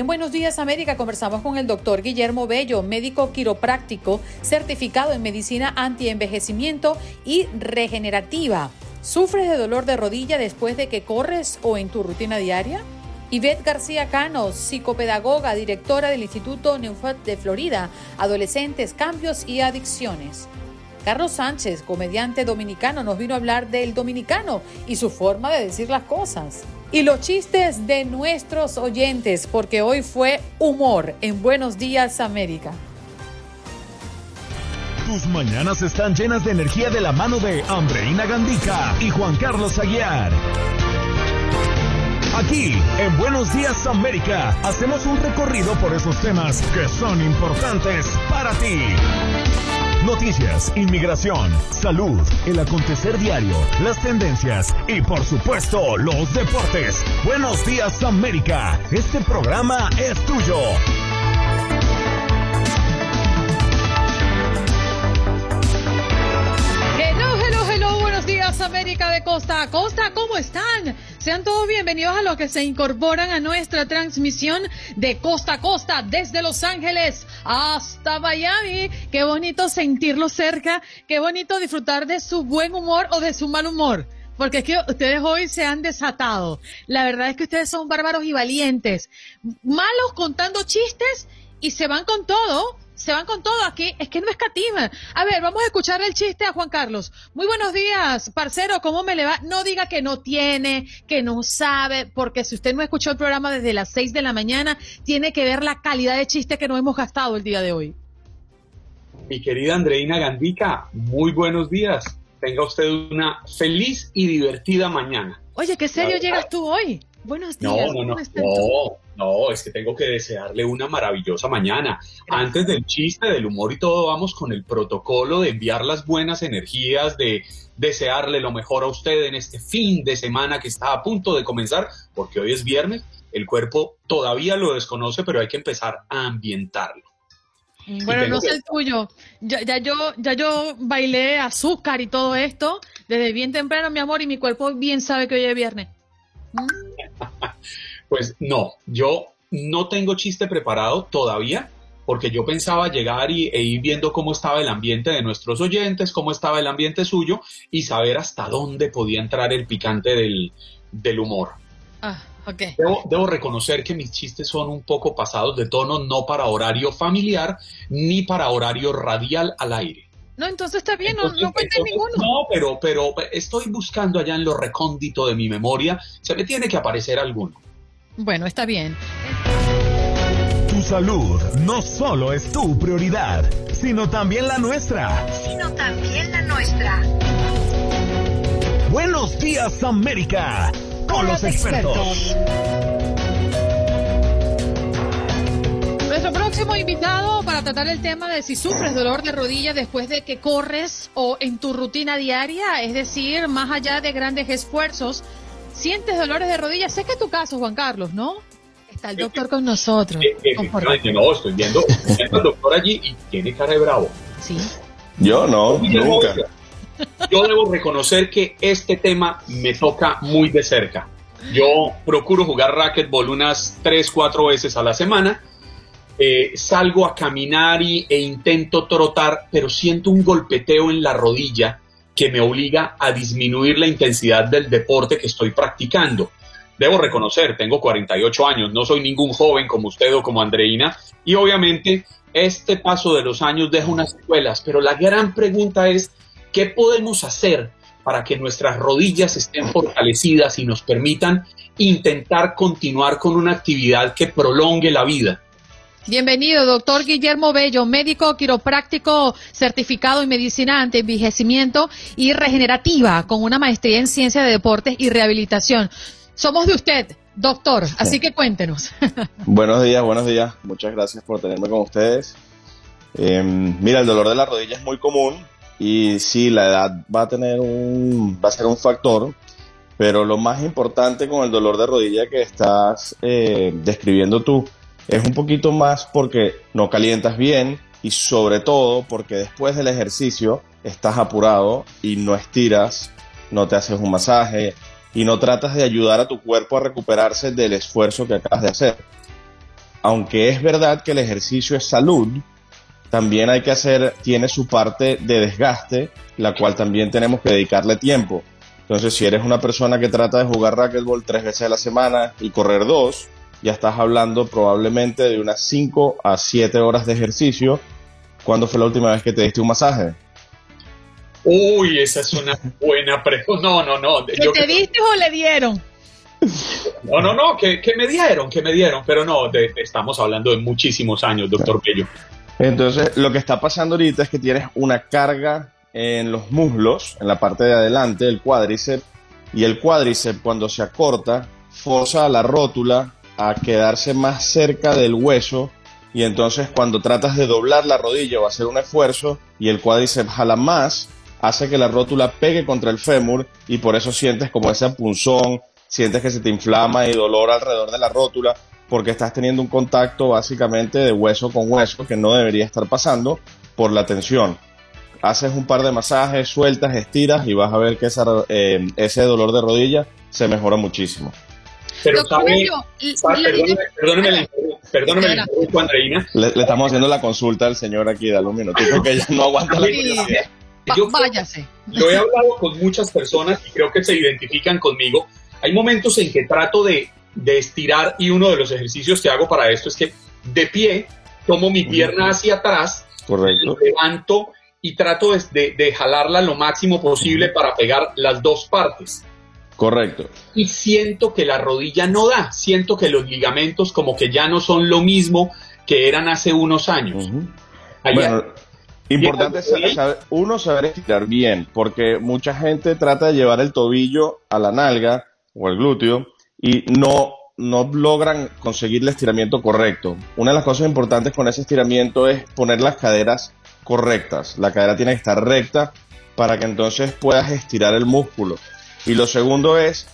Buenos Días América conversamos con el doctor Guillermo Bello, médico quiropráctico certificado en medicina antienvejecimiento y regenerativa. ¿Sufres de dolor de rodilla después de que corres o en tu rutina diaria? Ivette García Cano, psicopedagoga, directora del Instituto Neufat de Florida, Adolescentes, Cambios y Adicciones. Carlos Sánchez, comediante dominicano, nos vino a hablar del dominicano y su forma de decir las cosas. Y los chistes de nuestros oyentes, porque hoy fue humor en Buenos Días América. Tus mañanas están llenas de energía de la mano de Andreina Gandica y Juan Carlos Aguiar. Aquí, en Buenos Días América, hacemos un recorrido por esos temas que son importantes para ti. Noticias, inmigración, salud, el acontecer diario, las tendencias y por supuesto los deportes. Buenos días América, este programa es tuyo. Hello, hello, hello, buenos días América de costa a costa, ¿cómo están? Sean todos bienvenidos a los que se incorporan a nuestra transmisión de costa a costa desde Los Ángeles hasta Miami. Qué bonito sentirlo cerca, qué bonito disfrutar de su buen humor o de su mal humor. Porque es que ustedes hoy se han desatado. La verdad es que ustedes son bárbaros y valientes. Malos contando chistes y se van con todo se van con todo aquí, es que no escatima. A ver, vamos a escuchar el chiste a Juan Carlos. Muy buenos días, parcero, ¿cómo me le va? No diga que no tiene, que no sabe, porque si usted no escuchó el programa desde las 6 de la mañana, tiene que ver la calidad de chiste que nos hemos gastado el día de hoy. Mi querida Andreina Gandica, muy buenos días. Tenga usted una feliz y divertida mañana. Oye, ¿qué serio llegas tú hoy? Buenos días. No, no, no, no, no, es que tengo que desearle una maravillosa mañana. Antes del chiste, del humor y todo, vamos con el protocolo de enviar las buenas energías, de desearle lo mejor a usted en este fin de semana que está a punto de comenzar, porque hoy es viernes, el cuerpo todavía lo desconoce, pero hay que empezar a ambientarlo. Bueno, no sé el tuyo. Ya, ya, yo, ya yo bailé azúcar y todo esto desde bien temprano, mi amor, y mi cuerpo bien sabe que hoy es viernes. Pues no, yo no tengo chiste preparado todavía, porque yo pensaba llegar y, e ir viendo cómo estaba el ambiente de nuestros oyentes, cómo estaba el ambiente suyo y saber hasta dónde podía entrar el picante del, del humor. Ah, ok. Debo, debo, reconocer que mis chistes son un poco pasados de tono, no para horario familiar ni para horario radial al aire. No, entonces está bien, entonces, no, no cuente ninguno. No, pero, pero estoy buscando allá en lo recóndito de mi memoria, se me tiene que aparecer alguno. Bueno, está bien. Tu salud no solo es tu prioridad, sino también la nuestra. Sino también la nuestra. Buenos días, América, con, con los, los expertos. expertos. Nuestro próximo invitado para tratar el tema de si sufres dolor de rodilla después de que corres o en tu rutina diaria, es decir, más allá de grandes esfuerzos, sientes dolores de rodilla. Sé que es tu caso, Juan Carlos, ¿no? Está el doctor con nosotros. No, estoy viendo, estoy viendo al doctor allí y tiene cara de bravo. Sí. Yo no, nunca. Yo debo reconocer que este tema me toca muy de cerca. Yo procuro jugar racquetball unas 3, 4 veces a la semana eh, salgo a caminar y, e intento trotar, pero siento un golpeteo en la rodilla que me obliga a disminuir la intensidad del deporte que estoy practicando. Debo reconocer, tengo 48 años, no soy ningún joven como usted o como Andreina, y obviamente este paso de los años deja unas secuelas, pero la gran pregunta es, ¿qué podemos hacer para que nuestras rodillas estén fortalecidas y nos permitan intentar continuar con una actividad que prolongue la vida? Bienvenido, doctor Guillermo Bello, médico quiropráctico certificado en medicina anti-envejecimiento y regenerativa, con una maestría en ciencia de deportes y rehabilitación. somos de usted, doctor, así que cuéntenos. buenos días, buenos días. Muchas gracias por tenerme con ustedes. Em, mira, el dolor de la rodilla es muy común y sí, la edad va a tener un, va a ser un factor, pero lo más importante con el dolor de rodilla que estás eh, describiendo tú es un poquito más porque no calientas bien y sobre todo porque después del ejercicio estás apurado y no estiras, no te haces un masaje y no tratas de ayudar a tu cuerpo a recuperarse del esfuerzo que acabas de hacer. Aunque es verdad que el ejercicio es salud, también hay que hacer, tiene su parte de desgaste, la cual también tenemos que dedicarle tiempo. Entonces, si eres una persona que trata de jugar racquetball tres veces a la semana y correr dos, ya estás hablando probablemente de unas 5 a 7 horas de ejercicio. ¿Cuándo fue la última vez que te diste un masaje? Uy, esa es una buena pregunta. No, no, no. ¿Que te diste o le dieron? No, no, no, que, me dieron, que me dieron, pero no, estamos hablando de muchísimos años, doctor Bello. Entonces, lo que está pasando ahorita es que tienes una carga en los muslos, en la parte de adelante del cuádriceps, y el cuádriceps cuando se acorta, forza a la rótula a quedarse más cerca del hueso y entonces cuando tratas de doblar la rodilla o hacer un esfuerzo y el cuádriceps jala más, hace que la rótula pegue contra el fémur y por eso sientes como ese punzón, sientes que se te inflama y dolor alrededor de la rótula porque estás teniendo un contacto básicamente de hueso con hueso que no debería estar pasando por la tensión. Haces un par de masajes, sueltas, estiras y vas a ver que eh, ese dolor de rodilla se mejora muchísimo. Pero sabe, perdóneme, perdóneme, Andreina. Le, estamos haciendo la consulta al señor aquí, dale un minutito porque ella no aguanta la curiosidad. Yo, váyase. Yo he hablado con muchas personas y creo que se identifican conmigo. Hay momentos en que trato de, de estirar y uno de los ejercicios que hago para esto es que de pie tomo mi pierna hacia atrás, Correcto. levanto y trato de, de, jalarla lo máximo posible para pegar las dos partes. Correcto. Y siento que la rodilla no da, siento que los ligamentos como que ya no son lo mismo que eran hace unos años. bueno, importante saber, uno saber estirar bien, porque mucha gente trata de llevar el tobillo a la nalga o el glúteo y no no logran conseguir el estiramiento correcto. Una de las cosas importantes con ese estiramiento es poner las caderas correctas. La cadera tiene que estar recta para que entonces puedas estirar el músculo. Y lo segundo es,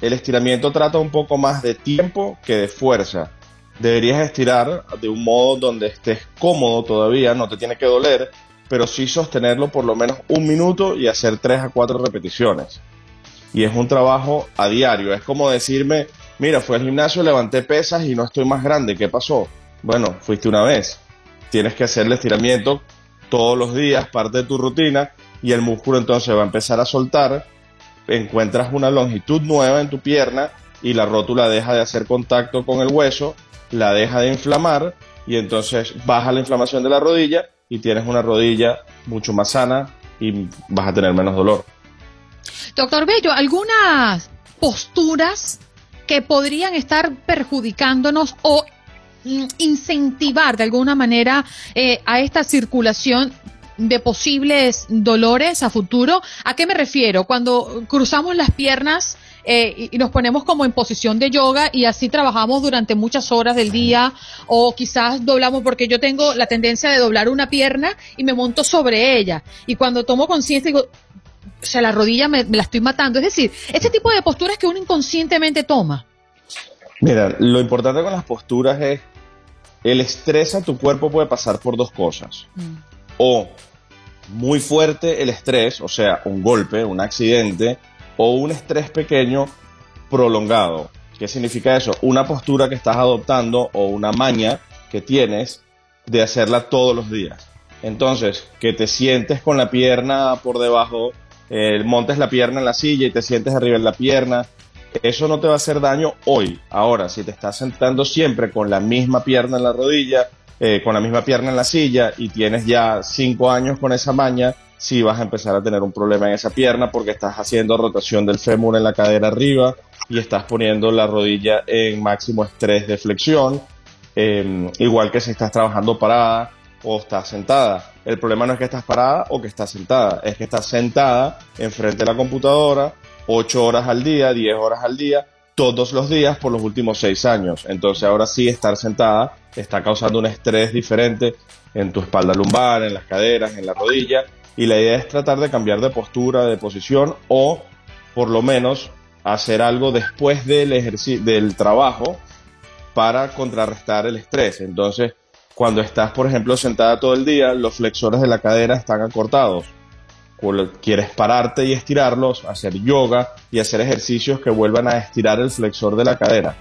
el estiramiento trata un poco más de tiempo que de fuerza. Deberías estirar de un modo donde estés cómodo todavía, no te tiene que doler, pero sí sostenerlo por lo menos un minuto y hacer tres a cuatro repeticiones. Y es un trabajo a diario, es como decirme, mira, fui al gimnasio, levanté pesas y no estoy más grande, ¿qué pasó? Bueno, fuiste una vez. Tienes que hacer el estiramiento todos los días, parte de tu rutina, y el músculo entonces va a empezar a soltar encuentras una longitud nueva en tu pierna y la rótula deja de hacer contacto con el hueso, la deja de inflamar y entonces baja la inflamación de la rodilla y tienes una rodilla mucho más sana y vas a tener menos dolor. Doctor Bello, algunas posturas que podrían estar perjudicándonos o mm, incentivar de alguna manera eh, a esta circulación de posibles dolores a futuro. ¿A qué me refiero? Cuando cruzamos las piernas eh, y nos ponemos como en posición de yoga y así trabajamos durante muchas horas del día o quizás doblamos porque yo tengo la tendencia de doblar una pierna y me monto sobre ella y cuando tomo conciencia digo, o sea, la rodilla me, me la estoy matando. Es decir, este tipo de posturas que uno inconscientemente toma. Mira, lo importante con las posturas es el estrés a tu cuerpo puede pasar por dos cosas. Mm. O muy fuerte el estrés, o sea, un golpe, un accidente, o un estrés pequeño prolongado. ¿Qué significa eso? Una postura que estás adoptando o una maña que tienes de hacerla todos los días. Entonces, que te sientes con la pierna por debajo, eh, montes la pierna en la silla y te sientes arriba en la pierna, eso no te va a hacer daño hoy. Ahora, si te estás sentando siempre con la misma pierna en la rodilla, eh, con la misma pierna en la silla y tienes ya cinco años con esa maña, sí vas a empezar a tener un problema en esa pierna porque estás haciendo rotación del fémur en la cadera arriba y estás poniendo la rodilla en máximo estrés de flexión, em, igual que si estás trabajando parada o estás sentada. El problema no es que estás parada o que estás sentada, es que estás sentada enfrente de la computadora 8 horas al día, 10 horas al día, todos los días por los últimos seis años. Entonces ahora sí estar sentada está causando un estrés diferente en tu espalda lumbar, en las caderas, en la rodilla. Y la idea es tratar de cambiar de postura, de posición o por lo menos hacer algo después del, del trabajo para contrarrestar el estrés. Entonces, cuando estás, por ejemplo, sentada todo el día, los flexores de la cadera están acortados. Quieres pararte y estirarlos, hacer yoga y hacer ejercicios que vuelvan a estirar el flexor de la cadera.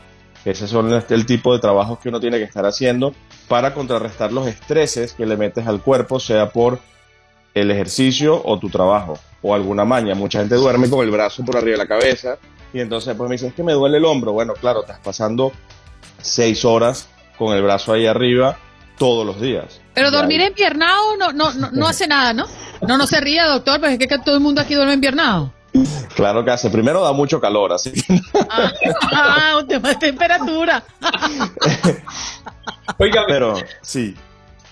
Ese son el tipo de trabajos que uno tiene que estar haciendo para contrarrestar los estreses que le metes al cuerpo, sea por el ejercicio o tu trabajo o alguna maña. Mucha gente duerme con el brazo por arriba de la cabeza y entonces pues me dice, es que me duele el hombro. Bueno, claro, estás pasando seis horas con el brazo ahí arriba todos los días. Pero dormir empiernado no, no, no, no hace nada, ¿no? No, no se ría, doctor, porque es que todo el mundo aquí duerme empiernado. Claro que hace. Primero da mucho calor, así Ah, ah un tema de temperatura. Oiga, pero sí.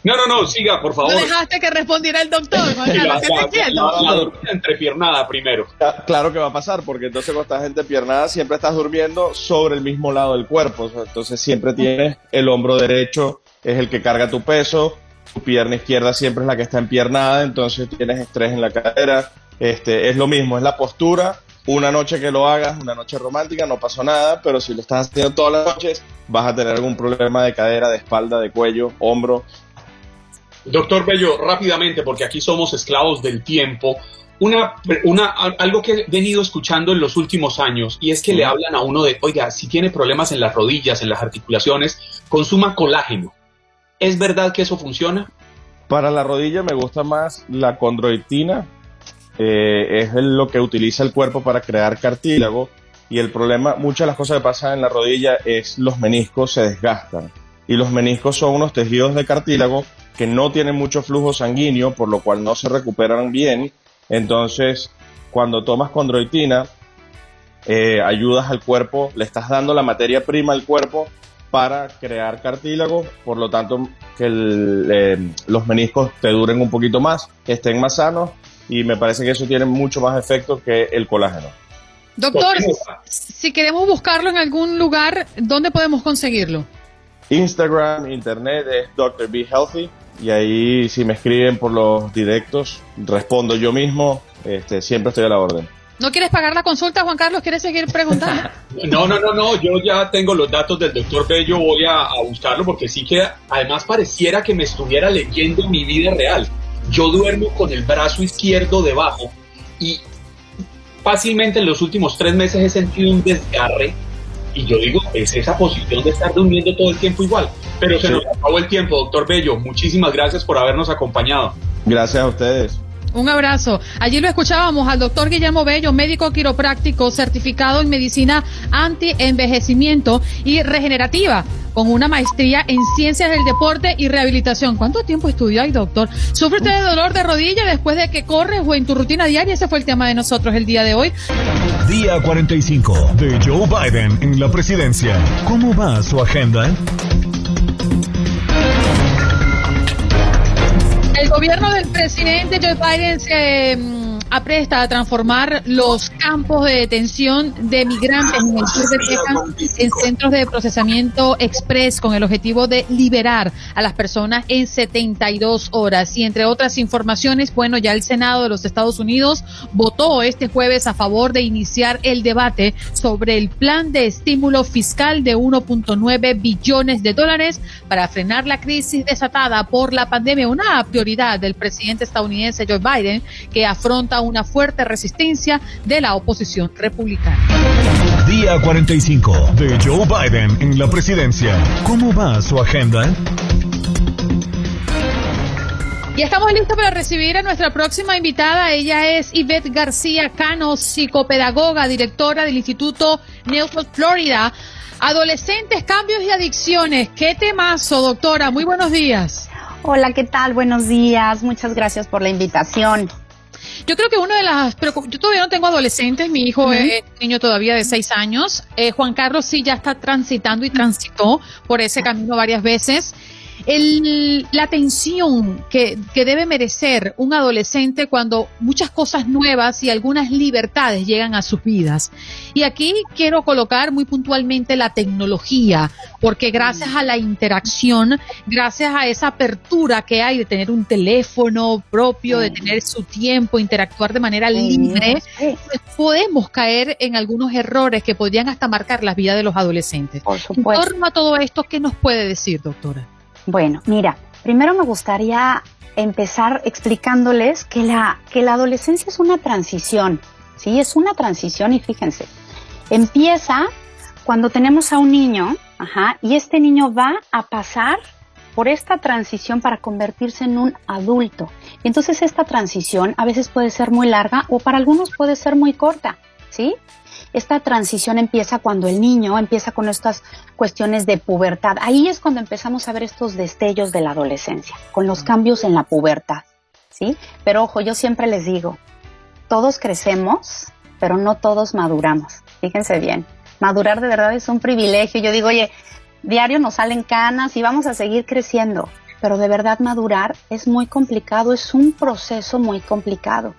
No, no, no, siga, por favor. No dejaste que respondiera el doctor, Juan Carlos, la, entrepiernada primero. Claro que va a pasar, porque entonces cuando estás entrepiernada siempre estás durmiendo sobre el mismo lado del cuerpo. Entonces siempre tienes el hombro derecho, es el que carga tu peso, tu pierna izquierda siempre es la que está empiernada, entonces tienes estrés en la cadera. Este, es lo mismo, es la postura. Una noche que lo hagas, una noche romántica, no pasó nada, pero si lo estás haciendo todas las noches, vas a tener algún problema de cadera, de espalda, de cuello, hombro. Doctor Bello, rápidamente, porque aquí somos esclavos del tiempo. Una, una, algo que he venido escuchando en los últimos años y es que le hablan a uno de, oiga, si tiene problemas en las rodillas, en las articulaciones, consuma colágeno. ¿Es verdad que eso funciona? Para la rodilla me gusta más la condroitina, eh, es lo que utiliza el cuerpo para crear cartílago y el problema, muchas de las cosas que pasan en la rodilla es los meniscos se desgastan y los meniscos son unos tejidos de cartílago que no tienen mucho flujo sanguíneo, por lo cual no se recuperan bien. Entonces, cuando tomas condroitina, eh, ayudas al cuerpo, le estás dando la materia prima al cuerpo para crear cartílago, por lo tanto que eh, los meniscos te duren un poquito más, que estén más sanos y me parece que eso tiene mucho más efecto que el colágeno. Doctor, si queremos buscarlo en algún lugar, ¿dónde podemos conseguirlo? Instagram, internet es Dr. Be Healthy y ahí si me escriben por los directos, respondo yo mismo, este, siempre estoy a la orden. ¿No quieres pagar la consulta, Juan Carlos? ¿Quieres seguir preguntando? No, no, no, no, yo ya tengo los datos del doctor Bello, voy a, a buscarlo porque sí que además pareciera que me estuviera leyendo mi vida real. Yo duermo con el brazo izquierdo debajo y fácilmente en los últimos tres meses he sentido un desgarre y yo digo, es esa posición de estar durmiendo todo el tiempo igual. Pero se nos acabó el tiempo, doctor Bello. Muchísimas gracias por habernos acompañado. Gracias a ustedes. Un abrazo. Allí lo escuchábamos al doctor Guillermo Bello, médico quiropráctico certificado en medicina anti-envejecimiento y regenerativa, con una maestría en ciencias del deporte y rehabilitación. ¿Cuánto tiempo estudió ahí, doctor? ¿Sufre usted de dolor de rodilla después de que corres o en tu rutina diaria? Ese fue el tema de nosotros el día de hoy. Día 45 de Joe Biden en la presidencia. ¿Cómo va su agenda? Gobierno del presidente Joe Biden se mm, apresta a transformar los campos de detención de migrantes en el sur de Texas en centros de procesamiento express con el objetivo de liberar a las personas en 72 horas. Y entre otras informaciones, bueno, ya el Senado de los Estados Unidos votó este jueves a favor de iniciar el debate sobre el plan de estímulo fiscal de 1.9 billones de dólares para frenar la crisis desatada por la pandemia, una prioridad del presidente estadounidense Joe Biden que afronta una fuerte resistencia de la oposición republicana. Día 45 de Joe Biden en la presidencia. ¿Cómo va su agenda? Y estamos listos para recibir a nuestra próxima invitada. Ella es Yvette García Cano, psicopedagoga, directora del Instituto Newport, Florida. Adolescentes, cambios y adicciones. ¿Qué temazo, doctora? Muy buenos días. Hola, ¿qué tal? Buenos días. Muchas gracias por la invitación. Yo creo que una de las, yo todavía no tengo adolescentes, mi hijo es niño todavía de seis años, eh, Juan Carlos sí ya está transitando y transitó por ese camino varias veces. El, la atención que, que debe merecer un adolescente cuando muchas cosas nuevas y algunas libertades llegan a sus vidas. Y aquí quiero colocar muy puntualmente la tecnología, porque gracias a la interacción, gracias a esa apertura que hay de tener un teléfono propio, de tener su tiempo, interactuar de manera libre, pues podemos caer en algunos errores que podrían hasta marcar la vida de los adolescentes. Por supuesto. En torno a todo esto, ¿qué nos puede decir, doctora? Bueno, mira, primero me gustaría empezar explicándoles que la, que la adolescencia es una transición, ¿sí? Es una transición y fíjense, empieza cuando tenemos a un niño, ajá, y este niño va a pasar por esta transición para convertirse en un adulto. Y entonces esta transición a veces puede ser muy larga o para algunos puede ser muy corta, ¿sí? Esta transición empieza cuando el niño empieza con estas cuestiones de pubertad. Ahí es cuando empezamos a ver estos destellos de la adolescencia, con los cambios en la pubertad, ¿sí? Pero ojo, yo siempre les digo, todos crecemos, pero no todos maduramos. Fíjense bien, madurar de verdad es un privilegio. Yo digo, oye, diario nos salen canas y vamos a seguir creciendo, pero de verdad madurar es muy complicado, es un proceso muy complicado.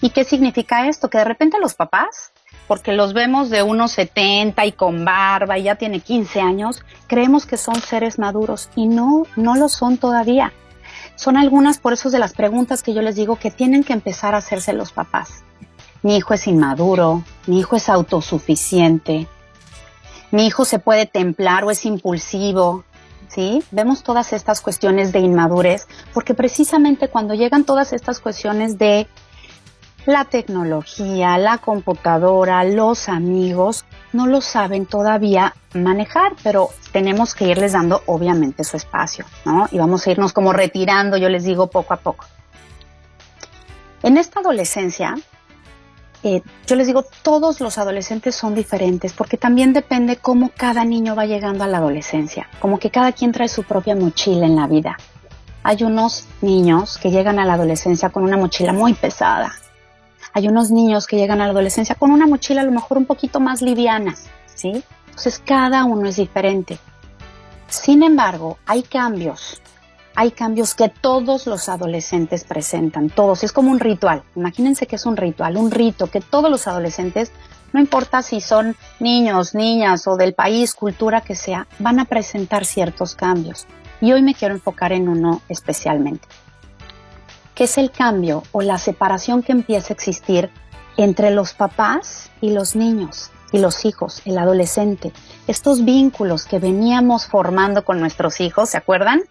¿Y qué significa esto? Que de repente los papás porque los vemos de unos 70 y con barba y ya tiene 15 años, creemos que son seres maduros y no, no lo son todavía. Son algunas por eso de las preguntas que yo les digo que tienen que empezar a hacerse los papás. Mi hijo es inmaduro, mi hijo es autosuficiente, mi hijo se puede templar o es impulsivo, ¿sí? Vemos todas estas cuestiones de inmadurez porque precisamente cuando llegan todas estas cuestiones de la tecnología, la computadora, los amigos, no lo saben todavía manejar, pero tenemos que irles dando obviamente su espacio, ¿no? Y vamos a irnos como retirando, yo les digo, poco a poco. En esta adolescencia, eh, yo les digo, todos los adolescentes son diferentes, porque también depende cómo cada niño va llegando a la adolescencia, como que cada quien trae su propia mochila en la vida. Hay unos niños que llegan a la adolescencia con una mochila muy pesada, hay unos niños que llegan a la adolescencia con una mochila a lo mejor un poquito más liviana, ¿sí? Entonces cada uno es diferente. Sin embargo, hay cambios, hay cambios que todos los adolescentes presentan, todos, es como un ritual. Imagínense que es un ritual, un rito que todos los adolescentes, no importa si son niños, niñas o del país, cultura que sea, van a presentar ciertos cambios. Y hoy me quiero enfocar en uno especialmente que es el cambio o la separación que empieza a existir entre los papás y los niños y los hijos, el adolescente. Estos vínculos que veníamos formando con nuestros hijos, ¿se acuerdan?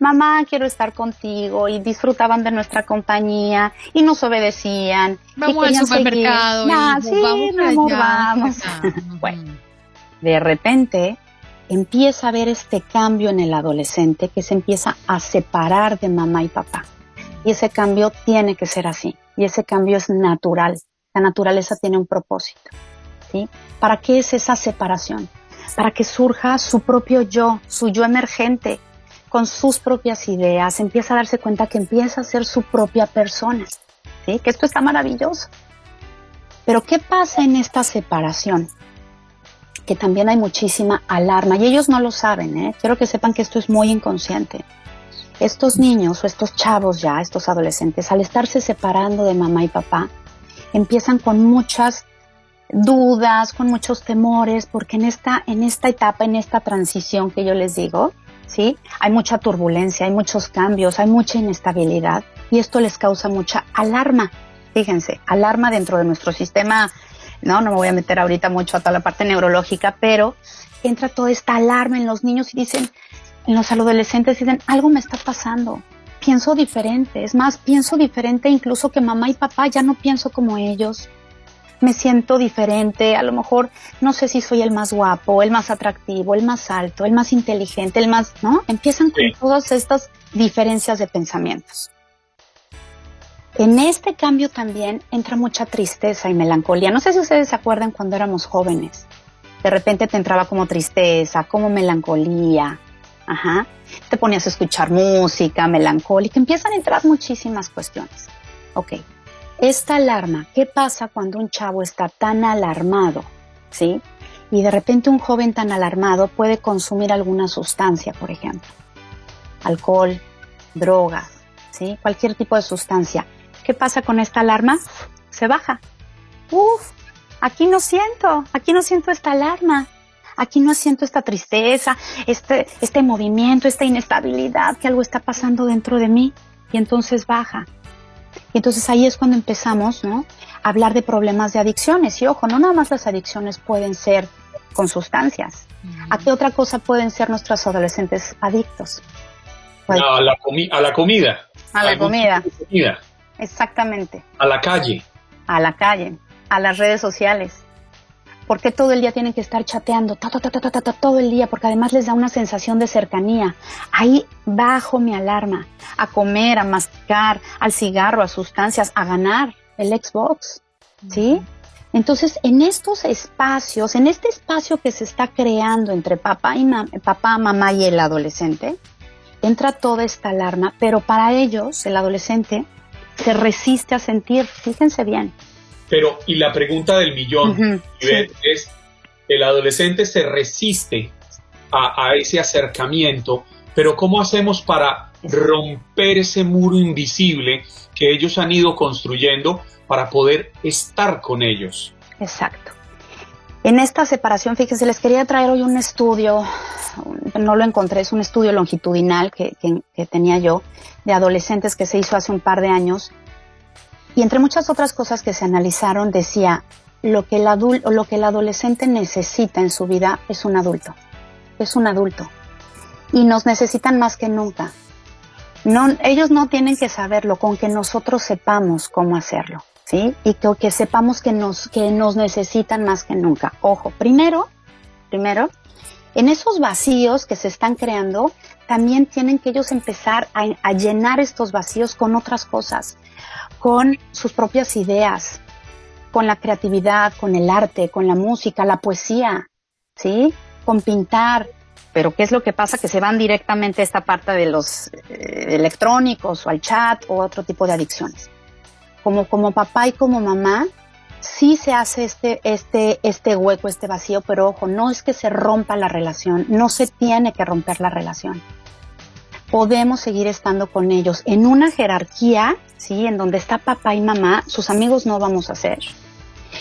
Mamá, quiero estar contigo y disfrutaban de nuestra compañía y nos obedecían. Vamos al supermercado. Ah, sí, vamos, vamos. bueno, de repente empieza a haber este cambio en el adolescente que se empieza a separar de mamá y papá. Y ese cambio tiene que ser así. Y ese cambio es natural. La naturaleza tiene un propósito. ¿sí? ¿Para qué es esa separación? Para que surja su propio yo, su yo emergente, con sus propias ideas, empieza a darse cuenta que empieza a ser su propia persona. ¿sí? Que esto está maravilloso. Pero ¿qué pasa en esta separación? Que también hay muchísima alarma y ellos no lo saben. ¿eh? Quiero que sepan que esto es muy inconsciente estos niños o estos chavos ya, estos adolescentes, al estarse separando de mamá y papá, empiezan con muchas dudas, con muchos temores, porque en esta, en esta etapa, en esta transición que yo les digo, ¿sí? Hay mucha turbulencia, hay muchos cambios, hay mucha inestabilidad y esto les causa mucha alarma. Fíjense, alarma dentro de nuestro sistema, no, no me voy a meter ahorita mucho a toda la parte neurológica, pero entra toda esta alarma en los niños y dicen, en los adolescentes dicen, algo me está pasando, pienso diferente, es más, pienso diferente incluso que mamá y papá, ya no pienso como ellos, me siento diferente, a lo mejor no sé si soy el más guapo, el más atractivo, el más alto, el más inteligente, el más, ¿no? Empiezan con todas estas diferencias de pensamientos. En este cambio también entra mucha tristeza y melancolía. No sé si ustedes se acuerdan cuando éramos jóvenes. De repente te entraba como tristeza, como melancolía, Ajá. Te ponías a escuchar música melancólica, empiezan a entrar muchísimas cuestiones. Ok, esta alarma, ¿qué pasa cuando un chavo está tan alarmado? ¿Sí? Y de repente un joven tan alarmado puede consumir alguna sustancia, por ejemplo. alcohol, drogas, ¿sí? cualquier tipo de sustancia. ¿Qué pasa con esta alarma? Se baja. Uf, aquí no siento, aquí no siento esta alarma. Aquí no siento esta tristeza, este, este movimiento, esta inestabilidad, que algo está pasando dentro de mí. Y entonces baja. Y entonces ahí es cuando empezamos, ¿no? A hablar de problemas de adicciones. Y ojo, no nada más las adicciones pueden ser con sustancias. ¿A qué otra cosa pueden ser nuestros adolescentes adictos? a, la a la comida. A la comida. Exactamente. A la calle. A la calle. A las redes sociales. ¿Por qué todo el día tienen que estar chateando? todo el día, porque además les da una sensación de cercanía. Ahí bajo mi alarma. A comer, a masticar, al cigarro, a sustancias, a ganar el Xbox. ¿Sí? Entonces, en estos espacios, en este espacio que se está creando entre papá, y papá, mamá y el adolescente, entra toda esta alarma, pero para ellos, el adolescente, se resiste a sentir, fíjense bien, pero, y la pregunta del millón es, el adolescente se resiste a, ese acercamiento, pero ¿cómo hacemos para romper ese muro invisible que ellos han ido construyendo para poder estar con ellos? Exacto. En esta separación, fíjense, les quería traer hoy un estudio, no lo encontré, es un estudio longitudinal que, que tenía yo, de adolescentes que se hizo hace un par de años, y entre muchas otras cosas que se analizaron decía, lo que el adulto, lo que el adolescente necesita en su vida es un adulto. Es un adulto. Y nos necesitan más que nunca. No, ellos no tienen que saberlo, con que nosotros sepamos cómo hacerlo, ¿sí? Y que, sepamos que nos, que nos necesitan más que nunca. Ojo, primero, primero, en esos vacíos que se están creando, también tienen que ellos empezar a llenar estos vacíos con otras cosas con sus propias ideas, con la creatividad, con el arte, con la música, la poesía, ¿sí? Con pintar. Pero ¿qué es lo que pasa? Que se van directamente a esta parte de los eh, electrónicos o al chat o otro tipo de adicciones. Como, como papá y como mamá, sí se hace este, este, este hueco, este vacío, pero ojo, no es que se rompa la relación, no se tiene que romper la relación podemos seguir estando con ellos en una jerarquía, ¿sí? En donde está papá y mamá, sus amigos no vamos a ser.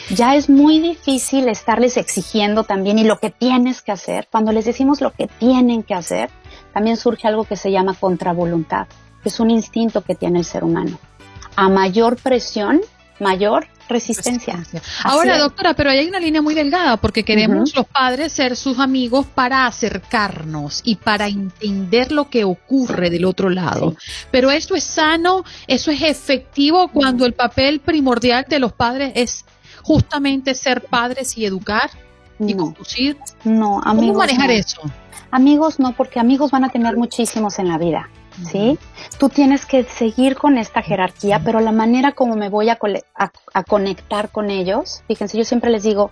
Ya es muy difícil estarles exigiendo también y lo que tienes que hacer. Cuando les decimos lo que tienen que hacer, también surge algo que se llama contravoluntad, que es un instinto que tiene el ser humano. A mayor presión, mayor resistencia. Ahora, doctora, pero hay una línea muy delgada porque queremos los padres ser sus amigos para acercarnos y para entender lo que ocurre del otro lado. Pero esto es sano, eso es efectivo cuando el papel primordial de los padres es justamente ser padres y educar y conducir. No, amigos. ¿Cómo manejar eso? Amigos no, porque amigos van a tener muchísimos en la vida. ¿Sí? Tú tienes que seguir con esta jerarquía, pero la manera como me voy a, a, conectar con ellos, fíjense, yo siempre les digo,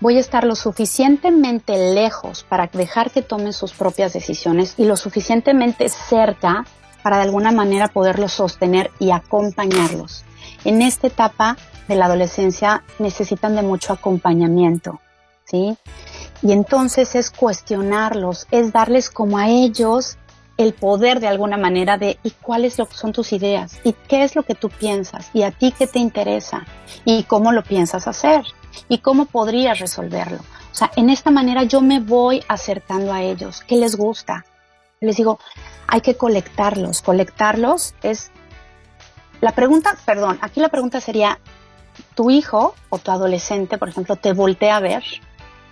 voy a estar lo suficientemente lejos para dejar que tomen sus propias decisiones y lo suficientemente cerca para de alguna manera poderlos sostener y acompañarlos. En esta etapa de la adolescencia necesitan de mucho acompañamiento, ¿sí? Y entonces es cuestionarlos, es darles como a ellos el poder de alguna manera de y cuáles son tus ideas y qué es lo que tú piensas y a ti qué te interesa y cómo lo piensas hacer y cómo podrías resolverlo. O sea, en esta manera yo me voy acercando a ellos. ¿Qué les gusta? Les digo, hay que colectarlos. Colectarlos es... La pregunta, perdón, aquí la pregunta sería, ¿tu hijo o tu adolescente, por ejemplo, te voltea a ver?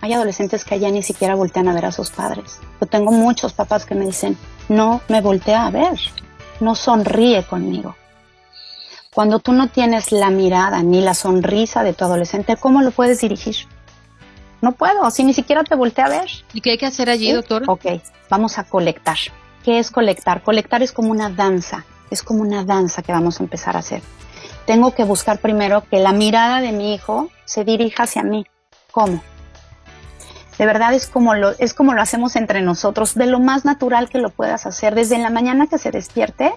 Hay adolescentes que ya ni siquiera voltean a ver a sus padres. Yo tengo muchos papás que me dicen, no me voltea a ver, no sonríe conmigo. Cuando tú no tienes la mirada ni la sonrisa de tu adolescente, ¿cómo lo puedes dirigir? No puedo, si ni siquiera te voltea a ver. ¿Y qué hay que hacer allí, doctor? Ok, vamos a colectar. ¿Qué es colectar? Colectar es como una danza, es como una danza que vamos a empezar a hacer. Tengo que buscar primero que la mirada de mi hijo se dirija hacia mí. ¿Cómo? De verdad es como lo, es como lo hacemos entre nosotros, de lo más natural que lo puedas hacer, desde la mañana que se despierte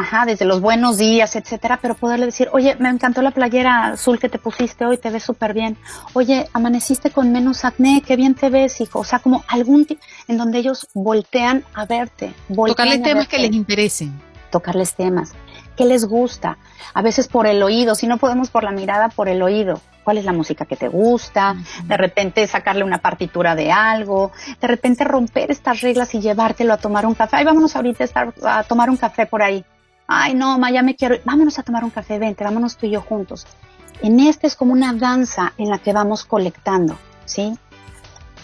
ajá, desde los buenos días, etcétera, pero poderle decir, oye, me encantó la playera azul que te pusiste hoy, te ves súper bien. Oye, amaneciste con menos acné, qué bien te ves, hijo. O sea, como algún en donde ellos voltean a verte. Tocarles temas que les interesen. Tocarles temas. ¿Qué les gusta? A veces por el oído, si no podemos por la mirada, por el oído cuál es la música que te gusta, de repente sacarle una partitura de algo, de repente romper estas reglas y llevártelo a tomar un café. Ay, vámonos ahorita a, estar, a tomar un café por ahí ay no, ma, ya me quiero, vámonos a tomar un café, vente, vámonos tú y yo juntos. En este es como una danza en la que vamos colectando, ¿sí?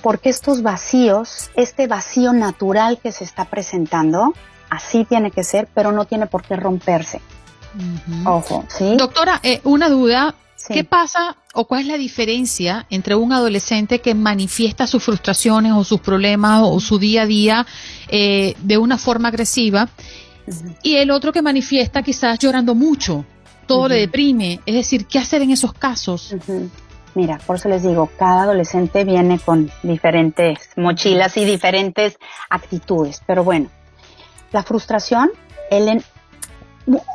Porque estos vacíos, este vacío natural que se está presentando, así tiene que ser, pero no tiene por qué romperse. Ojo, ¿sí? Doctora, eh, una duda. ¿Qué pasa o cuál es la diferencia entre un adolescente que manifiesta sus frustraciones o sus problemas o su día a día eh, de una forma agresiva y el otro que manifiesta quizás llorando mucho, todo le deprime. Es decir, ¿qué hacer en esos casos? Mira, por eso les digo, cada adolescente viene con diferentes mochilas y diferentes actitudes. Pero bueno, la frustración, el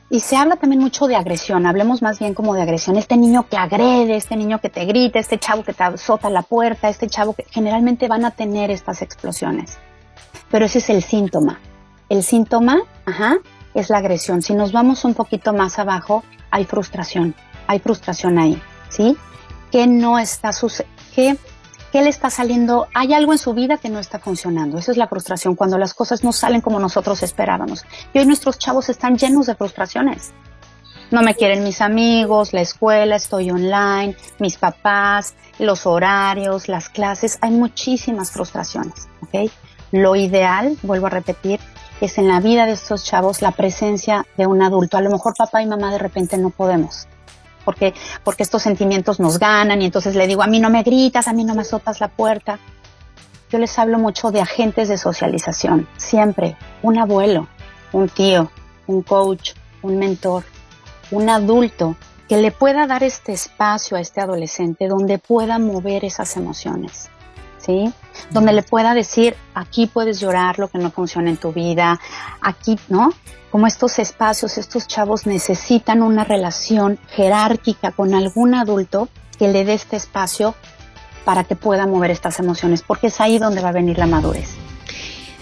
y se habla también mucho de agresión, hablemos más bien como de agresión. Este niño que agrede, este niño que te grita, este chavo que te azota la puerta, este chavo que generalmente van a tener estas explosiones. Pero ese es el síntoma. El síntoma, ajá, es la agresión. Si nos vamos un poquito más abajo, hay frustración, hay frustración ahí, ¿sí? Que no está sucediendo, ¿Qué le está saliendo? Hay algo en su vida que no está funcionando. Esa es la frustración, cuando las cosas no salen como nosotros esperábamos. Y hoy nuestros chavos están llenos de frustraciones. No me quieren mis amigos, la escuela, estoy online, mis papás, los horarios, las clases. Hay muchísimas frustraciones, ¿ok? Lo ideal, vuelvo a repetir, es en la vida de estos chavos la presencia de un adulto. A lo mejor papá y mamá de repente no podemos. Porque, porque estos sentimientos nos ganan y entonces le digo, a mí no me gritas, a mí no me azotas la puerta. Yo les hablo mucho de agentes de socialización, siempre, un abuelo, un tío, un coach, un mentor, un adulto que le pueda dar este espacio a este adolescente donde pueda mover esas emociones. ¿Sí? Donde le pueda decir, aquí puedes llorar lo que no funciona en tu vida, aquí, ¿no? Como estos espacios, estos chavos necesitan una relación jerárquica con algún adulto que le dé este espacio para que pueda mover estas emociones, porque es ahí donde va a venir la madurez.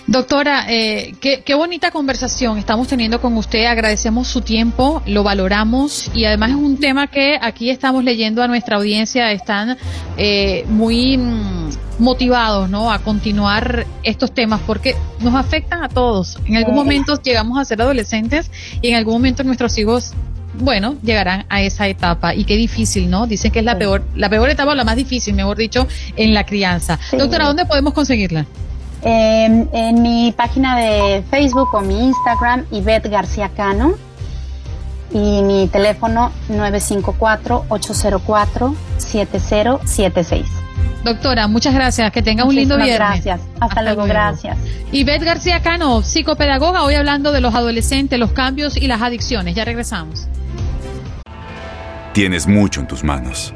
Doctora, eh, qué, bonita conversación estamos teniendo con usted. Agradecemos su tiempo, lo valoramos y además es un tema que aquí estamos leyendo a nuestra audiencia. Están eh, muy mm, motivados ¿no? a continuar estos temas porque nos afectan a todos. En algún momento llegamos a ser adolescentes y en algún momento nuestros hijos bueno, llegarán a esa etapa y qué difícil, ¿no? Dicen que es la peor, la peor etapa o la más difícil, mejor dicho, en la crianza. Doctora, ¿dónde podemos conseguirla? En mi página de Facebook o mi Instagram, Ivette García Cano. Y mi teléfono 954-804-7076. Doctora, muchas gracias. Que tenga un lindo viernes. Gracias. Hasta, luego. Gracias. Ivette García Cano, psicopedagoga, hoy hablando de los adolescentes, los cambios y las adicciones. Ya regresamos. Tienes mucho en tus manos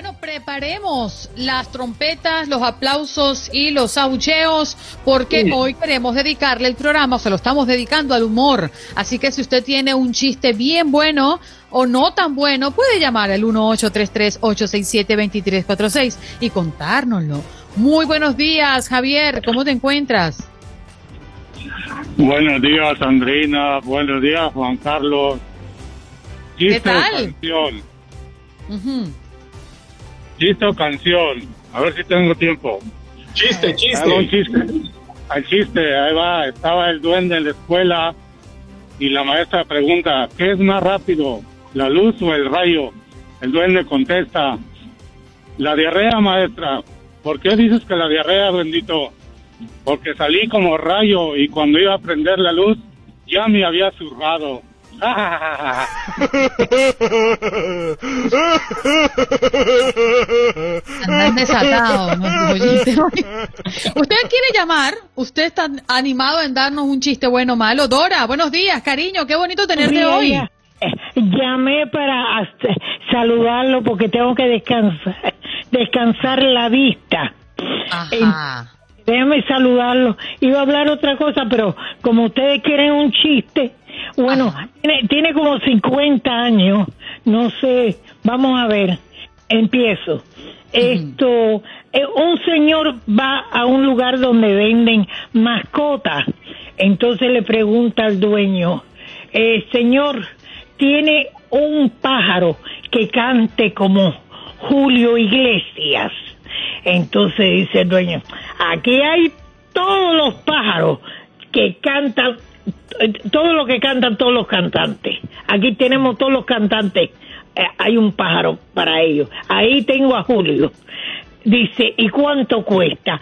Bueno, preparemos las trompetas, los aplausos y los aucheos porque hoy queremos dedicarle el programa, se lo estamos dedicando al humor. Así que si usted tiene un chiste bien bueno o no tan bueno, puede llamar al 1833-867-2346 y contárnoslo. Muy buenos días, Javier, ¿cómo te encuentras? Buenos días, Andrina. Buenos días, Juan Carlos. ¿Qué tal? Chiste o canción. A ver si tengo tiempo. Chiste, chiste. un chiste. Al chiste, ahí va. Estaba el duende en la escuela y la maestra pregunta, ¿qué es más rápido, la luz o el rayo? El duende contesta, la diarrea, maestra. ¿Por qué dices que la diarrea, bendito? Porque salí como rayo y cuando iba a prender la luz ya me había zurrado. Andan desatados, nuestros oyentes. Usted quiere llamar, usted está animado en darnos un chiste bueno o malo. Dora, buenos días, cariño, qué bonito tenerte hoy. ya, eh, Llamé para saludarlo porque tengo que descansar, descansar la vista. Ajá. Déjame saludarlo. Iba a hablar otra cosa, pero como ustedes quieren un chiste, bueno, tiene, tiene como 50 años, no sé, vamos a ver, empiezo. Esto, eh, un señor va a un lugar donde venden mascotas, entonces le pregunta al dueño, eh, señor, ¿tiene un pájaro que cante como Julio Iglesias? Entonces dice el dueño, aquí hay todos los pájaros que cantan, todo lo que cantan todos los cantantes. Aquí tenemos todos los cantantes. Eh, hay un pájaro para ellos. Ahí tengo a Julio. Dice, ¿y cuánto cuesta?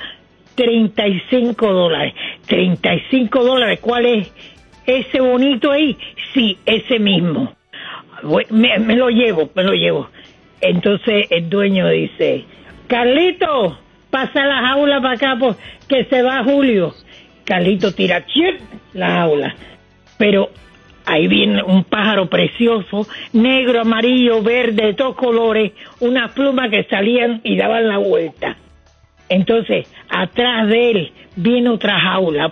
35 dólares. 35 dólares. ¿Cuál es ese bonito ahí? Sí, ese mismo. Me, lo llevo, me lo llevo. Entonces el dueño dice, Carlito, pasa la jaula para acá pues, que se va Julio. Carlito tira la jaula. Pero ahí viene un pájaro precioso, negro, amarillo, verde, de todos colores, unas plumas que salían y daban la vuelta. Entonces, atrás de él viene otra jaula.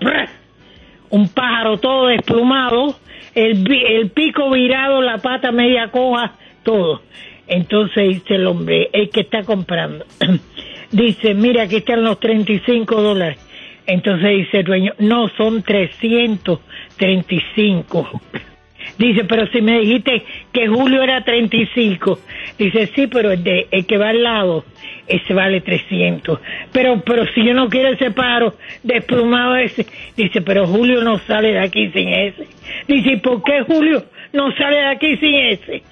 Un pájaro todo desplumado, el, el pico virado, la pata media coja, todo. Entonces dice el hombre, el que está comprando, dice, mira, aquí están los 35 dólares. Entonces dice el dueño, no, son 335. Dice, pero si me dijiste que Julio era 35. Dice, sí, pero el, de, el que va al lado, ese vale 300. Pero, pero si yo no quiero ese paro desplumado ese. Dice, pero Julio no sale de aquí sin ese. Dice, ¿y por qué Julio no sale de aquí sin ese?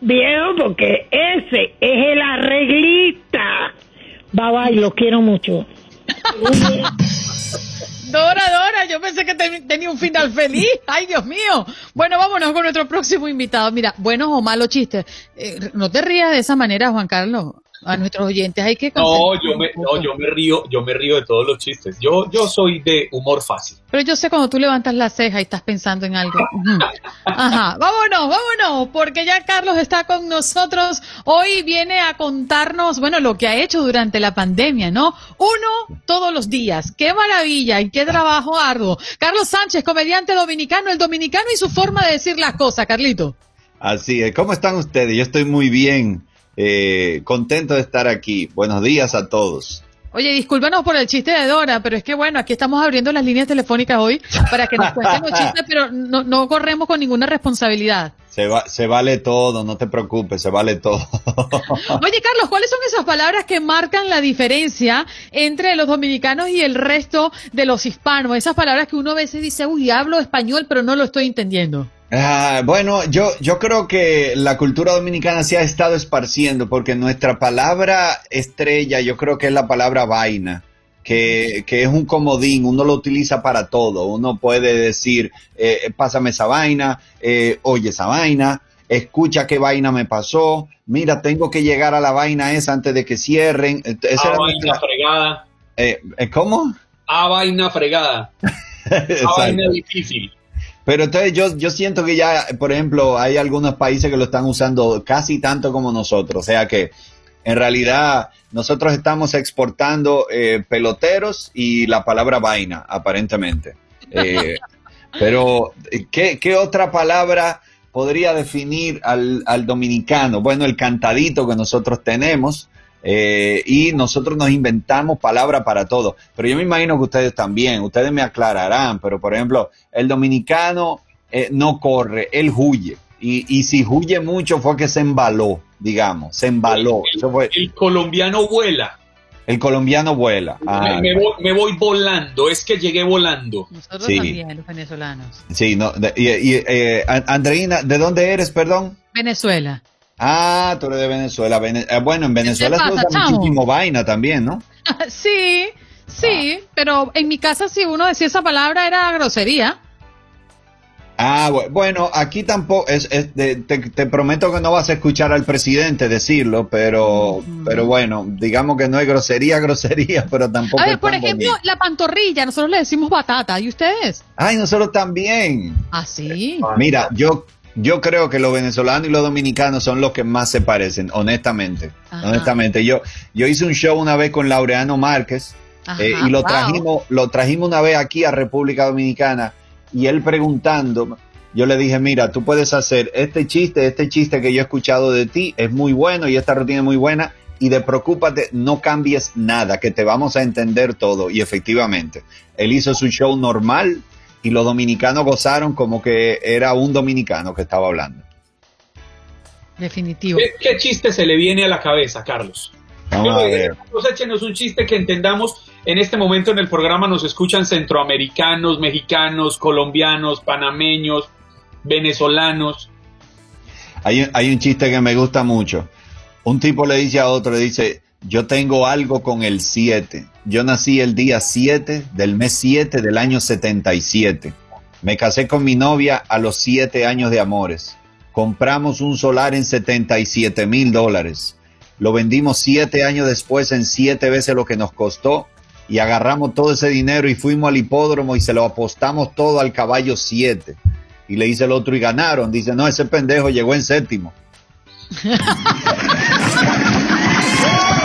Viejo, porque ese es el arreglista. Bye bye, lo quiero mucho. Dora, Dora, yo pensé que te- tenía un final feliz. Ay, Dios mío. Bueno, vámonos con nuestro próximo invitado. Mira, buenos o malos chistes. Eh, no te rías de esa manera, Juan Carlos. A nuestros oyentes hay que No, yo me, no, yo me río, yo me río de todos los chistes. Yo, yo soy de humor fácil. Pero yo sé cuando tú levantas la ceja y estás pensando en algo. Ajá, vámonos, vámonos, porque ya Carlos está con nosotros. Hoy viene a contarnos, bueno, lo que ha hecho durante la pandemia, ¿no? Uno todos los días. Qué maravilla y qué trabajo arduo. Carlos Sánchez, comediante dominicano, el dominicano y su forma de decir las cosas, Carlito. Así es. ¿Cómo están ustedes? Yo estoy muy bien. Eh, contento de estar aquí. Buenos días a todos. Oye, discúlpanos por el chiste de Dora, pero es que bueno, aquí estamos abriendo las líneas telefónicas hoy para que nos cuenten los chistes, pero no, no corremos con ninguna responsabilidad. Se, va, se vale todo, no te preocupes, se vale todo. Oye, Carlos, ¿cuáles son esas palabras que marcan la diferencia entre los dominicanos y el resto de los hispanos? Esas palabras que uno a veces dice, uy, hablo español, pero no lo estoy entendiendo. Ah, bueno, yo, yo creo que la cultura dominicana se ha estado esparciendo porque nuestra palabra estrella, yo creo que es la palabra vaina, que, que es un comodín, uno lo utiliza para todo. Uno puede decir, eh, pásame esa vaina, eh, oye esa vaina, escucha qué vaina me pasó, mira, tengo que llegar a la vaina esa antes de que cierren. Esa A era Ah, vaina nuestra- fregada, eh, eh, ¿Cómo? a vaina fregada, a vaina difícil. Pero entonces yo, yo siento que ya, por ejemplo, hay algunos países que lo están usando casi tanto como nosotros. O sea que en realidad nosotros estamos exportando eh, peloteros y la palabra vaina, aparentemente. Eh, pero, ¿qué, qué otra palabra podría definir al, al dominicano? Bueno, el cantadito que nosotros tenemos. Eh, y nosotros nos inventamos palabras para todo. Pero yo me imagino que ustedes también, ustedes me aclararán, pero por ejemplo, el dominicano eh, no corre, él huye. Y, y si huye mucho fue que se embaló, digamos, se embaló. Eso fue- El colombiano vuela. el colombiano vuela. Ah, me, me voy, me voy volando, es que llegué volando. Nosotros Sí. también, los venezolanos. sí, no, de- y, y, eh, An- Andreina, ¿de dónde eres, perdón? Venezuela. Ah, tú eres de Venezuela. Vene- eh, bueno, en Venezuela se pasa, usa chamo? muchísimo vaina también, ¿no? sí, sí, pero en mi casa si uno decía esa palabra era grosería. Ah, bueno, aquí tampoco, es, te, te, prometo que no vas a escuchar al presidente decirlo, pero, pero bueno, digamos que no es grosería, grosería, pero tampoco. A ver, por ejemplo, la pantorrilla, nosotros le decimos batata, ¿y ustedes? Ay, nosotros también. Ah, sí. Mira, yo, yo creo que los venezolanos y los dominicanos son los que más se parecen, honestamente. Honestamente, yo, yo hice un show una vez con Laureano Márquez eh, y lo trajimos, lo trajimos una vez aquí a República Dominicana y él preguntando, yo le dije, mira, tú puedes hacer este chiste, este chiste que yo he escuchado de ti es muy bueno y esta rutina es muy buena y de preocúpate, no cambies nada, que te vamos a entender todo. Y efectivamente, él hizo su show normal y los dominicanos gozaron como que era un dominicano que estaba hablando. Definitivo. ¿Qué, chiste se le viene a la cabeza, Carlos? Vamos a ver. échenos un chiste que entendamos en este momento en el programa nos escuchan centroamericanos, mexicanos, colombianos, panameños, venezolanos. Hay, hay un chiste que me gusta mucho. Un tipo le dice a otro, le dice, yo tengo algo con el 7. Yo nací el día 7 del mes 7 del año 77. Me casé con mi novia a los 7 años de amores. Compramos un solar en 77 mil dólares. Lo vendimos 7 años después en 7 veces lo que nos costó y agarramos todo ese dinero y fuimos al hipódromo y se lo apostamos todo al caballo 7. Y le dice el otro y ganaron. Dice, no, ese pendejo llegó en séptimo.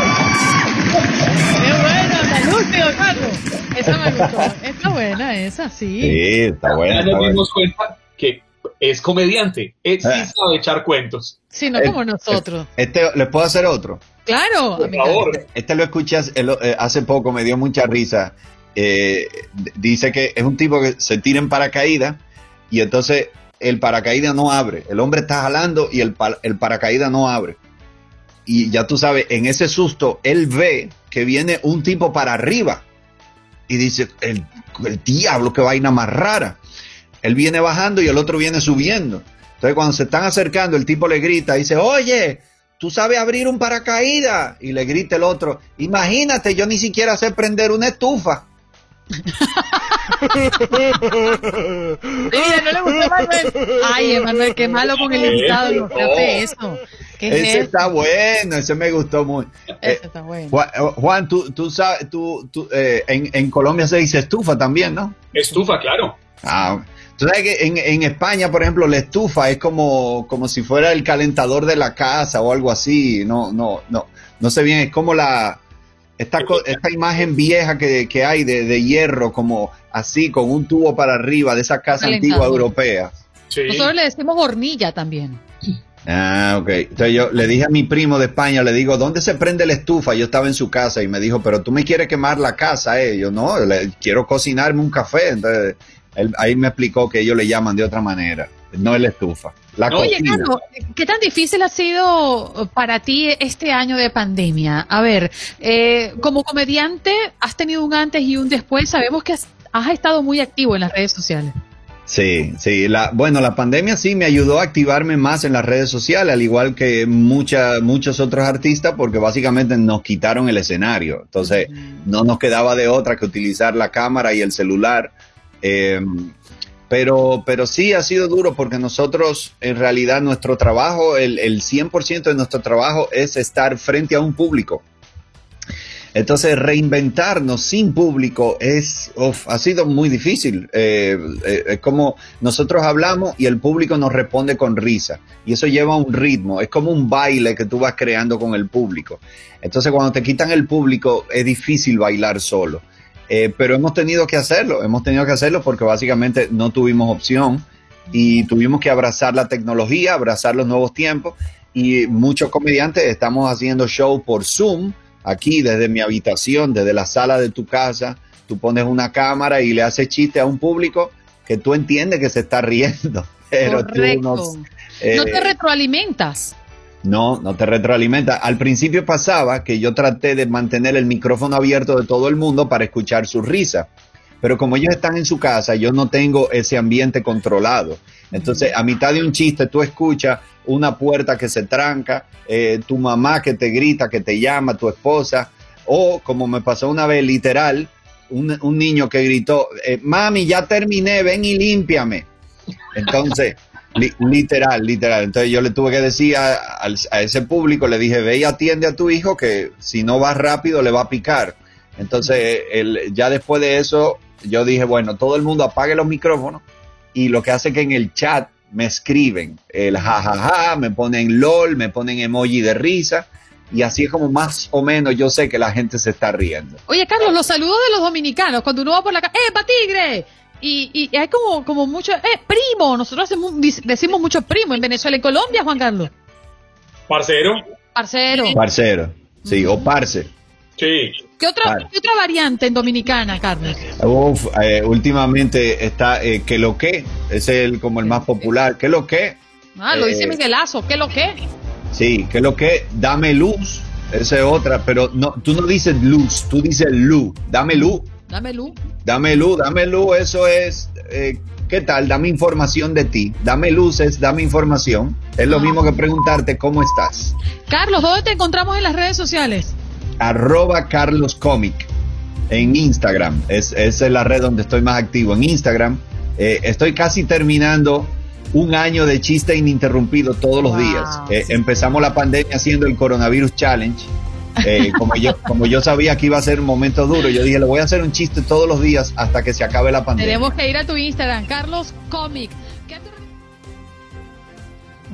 Carlos. Esa me gustó. Está buena, esa, sí. Sí, está buena. Ya nos dimos cuenta que es comediante. Es, sí ah. sabe echar cuentos. Sí, no como nosotros. Este, ¿Le puedo hacer otro? Claro. Por favor. Este lo escuchas eh, hace poco, me dio mucha risa. Eh, dice que es un tipo que se tira en paracaídas y entonces el paracaídas no abre. El hombre está jalando y el, el paracaídas no abre. Y ya tú sabes, en ese susto, él ve que viene un tipo para arriba y dice, el, el diablo, qué vaina más rara. Él viene bajando y el otro viene subiendo. Entonces cuando se están acercando, el tipo le grita, dice, oye, tú sabes abrir un paracaídas. Y le grita el otro, imagínate, yo ni siquiera sé prender una estufa. Mira, no le gustó Manuel. Ay, Emanuel, qué malo con el invitado. No eso. ese está bueno, ese me gustó mucho. Ese está bueno. Juan, tú, tú sabes, tú, tú eh, en, en Colombia se dice estufa también, ¿no? Estufa, claro. Ah, Tú sabes que en, España, por ejemplo, la estufa es como, como si fuera el calentador de la casa o algo así. No, no, no, no sé bien, es como la, esta, esta imagen vieja que, hay de, hierro, como así, con un tubo para arriba de esa casa antigua europea. Nosotros le decimos hornilla también. Ah, ok. Entonces yo le dije a mi primo de España, le digo, ¿dónde se prende la estufa? Yo estaba en su casa y me dijo, pero tú me quieres quemar la casa, eh. Yo no, le, quiero cocinarme un café. Entonces ahí me explicó que ellos le llaman de otra manera, no es la estufa. La Oye, Carlos, ¿qué tan difícil ha sido para ti este año de pandemia? A ver, eh, como comediante, has tenido un antes y un después. Sabemos que has, estado muy activo en las redes sociales. Sí, sí. La, bueno, la pandemia sí me ayudó a activarme más en las redes sociales, al igual que mucha, muchos otros artistas, porque básicamente nos quitaron el escenario. Entonces, no nos quedaba de otra que utilizar la cámara y el celular eh, pero, pero sí ha sido duro porque nosotros, en realidad, nuestro trabajo, el, el 100% de nuestro trabajo es estar frente a un público. Entonces, reinventarnos sin público es, ha sido muy difícil. Eh, eh, es como nosotros hablamos y el público nos responde con risa. Y eso lleva un ritmo. Es como un baile que tú vas creando con el público. Entonces, cuando te quitan el público, es difícil bailar solo. Eh, pero hemos tenido que hacerlo, hemos tenido que hacerlo porque básicamente no tuvimos opción y tuvimos que abrazar la tecnología, abrazar los nuevos tiempos y muchos comediantes estamos haciendo show por Zoom, aquí desde mi habitación, desde la sala de tu casa, tú pones una cámara y le haces chiste a un público que tú entiendes que se está riendo, pero tú no, no te eh, retroalimentas. No, no te retroalimenta. Al principio pasaba que yo traté de mantener el micrófono abierto de todo el mundo para escuchar su risa. Pero como ellos están en su casa, yo no tengo ese ambiente controlado. Entonces, a mitad de un chiste, tú escuchas una puerta que se tranca, eh, tu mamá que te grita, que te llama, tu esposa, o como me pasó una vez, literal, un, niño que gritó, eh, mami, ya terminé, ven y límpiame. Entonces, literal, literal. Entonces yo le tuve que decir a, ese público, le dije, ve y atiende a tu hijo que si no va rápido le va a picar. Entonces, ya después de eso, yo dije, bueno, todo el mundo apague los micrófonos y lo que hace que en el chat me escriben el jajaja, me ponen LOL, me ponen emoji de risa y así es como más o menos yo sé que la gente se está riendo. Oye, Carlos, los saludos de los dominicanos, cuando uno va por la calle, ¡eh, tigre! Y, y, hay como, como mucho, ¡eh, primo! Nosotros decimos mucho primo en Venezuela, en Colombia, Juan Carlos. Parcero. Parcero. Parcero, sí, o parce. Sí. ¿Qué otra, ¿Qué otra variante en Dominicana, Carlos? Uf, eh, últimamente está eh, que lo que, es el como el más popular. ¿Qué lo que? Ah, lo dice eh, Miguelazo, ¿qué lo que? Sí, ¿qué lo que? Dame luz, esa es otra, pero no, tú no dices luz, tú dices luz, dame luz. Dame luz. Dame luz, dame luz, eso es, ¿qué tal? Dame información de ti. Dame luces, dame información. Es lo ah. mismo que preguntarte cómo estás. Carlos, ¿dónde te encontramos en las redes sociales? arroba Carlos Comic en Instagram. Es, es la red donde estoy más activo. En Instagram eh, estoy casi terminando un año de chiste ininterrumpido todos los días. Eh, empezamos la pandemia haciendo el Coronavirus Challenge. Eh, como, yo, como yo sabía que iba a ser un momento duro, yo dije, le voy a hacer un chiste todos los días hasta que se acabe la pandemia. Tenemos que ir a tu Instagram, Carlos Comic.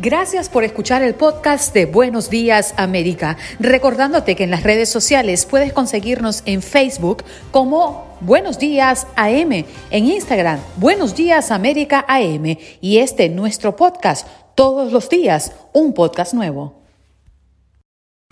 Gracias por escuchar el podcast de Buenos Días América. Recordándote que en las redes sociales puedes conseguirnos en Facebook como Buenos Días AM, en Instagram Buenos Días América AM y este nuestro podcast todos los días, un podcast nuevo.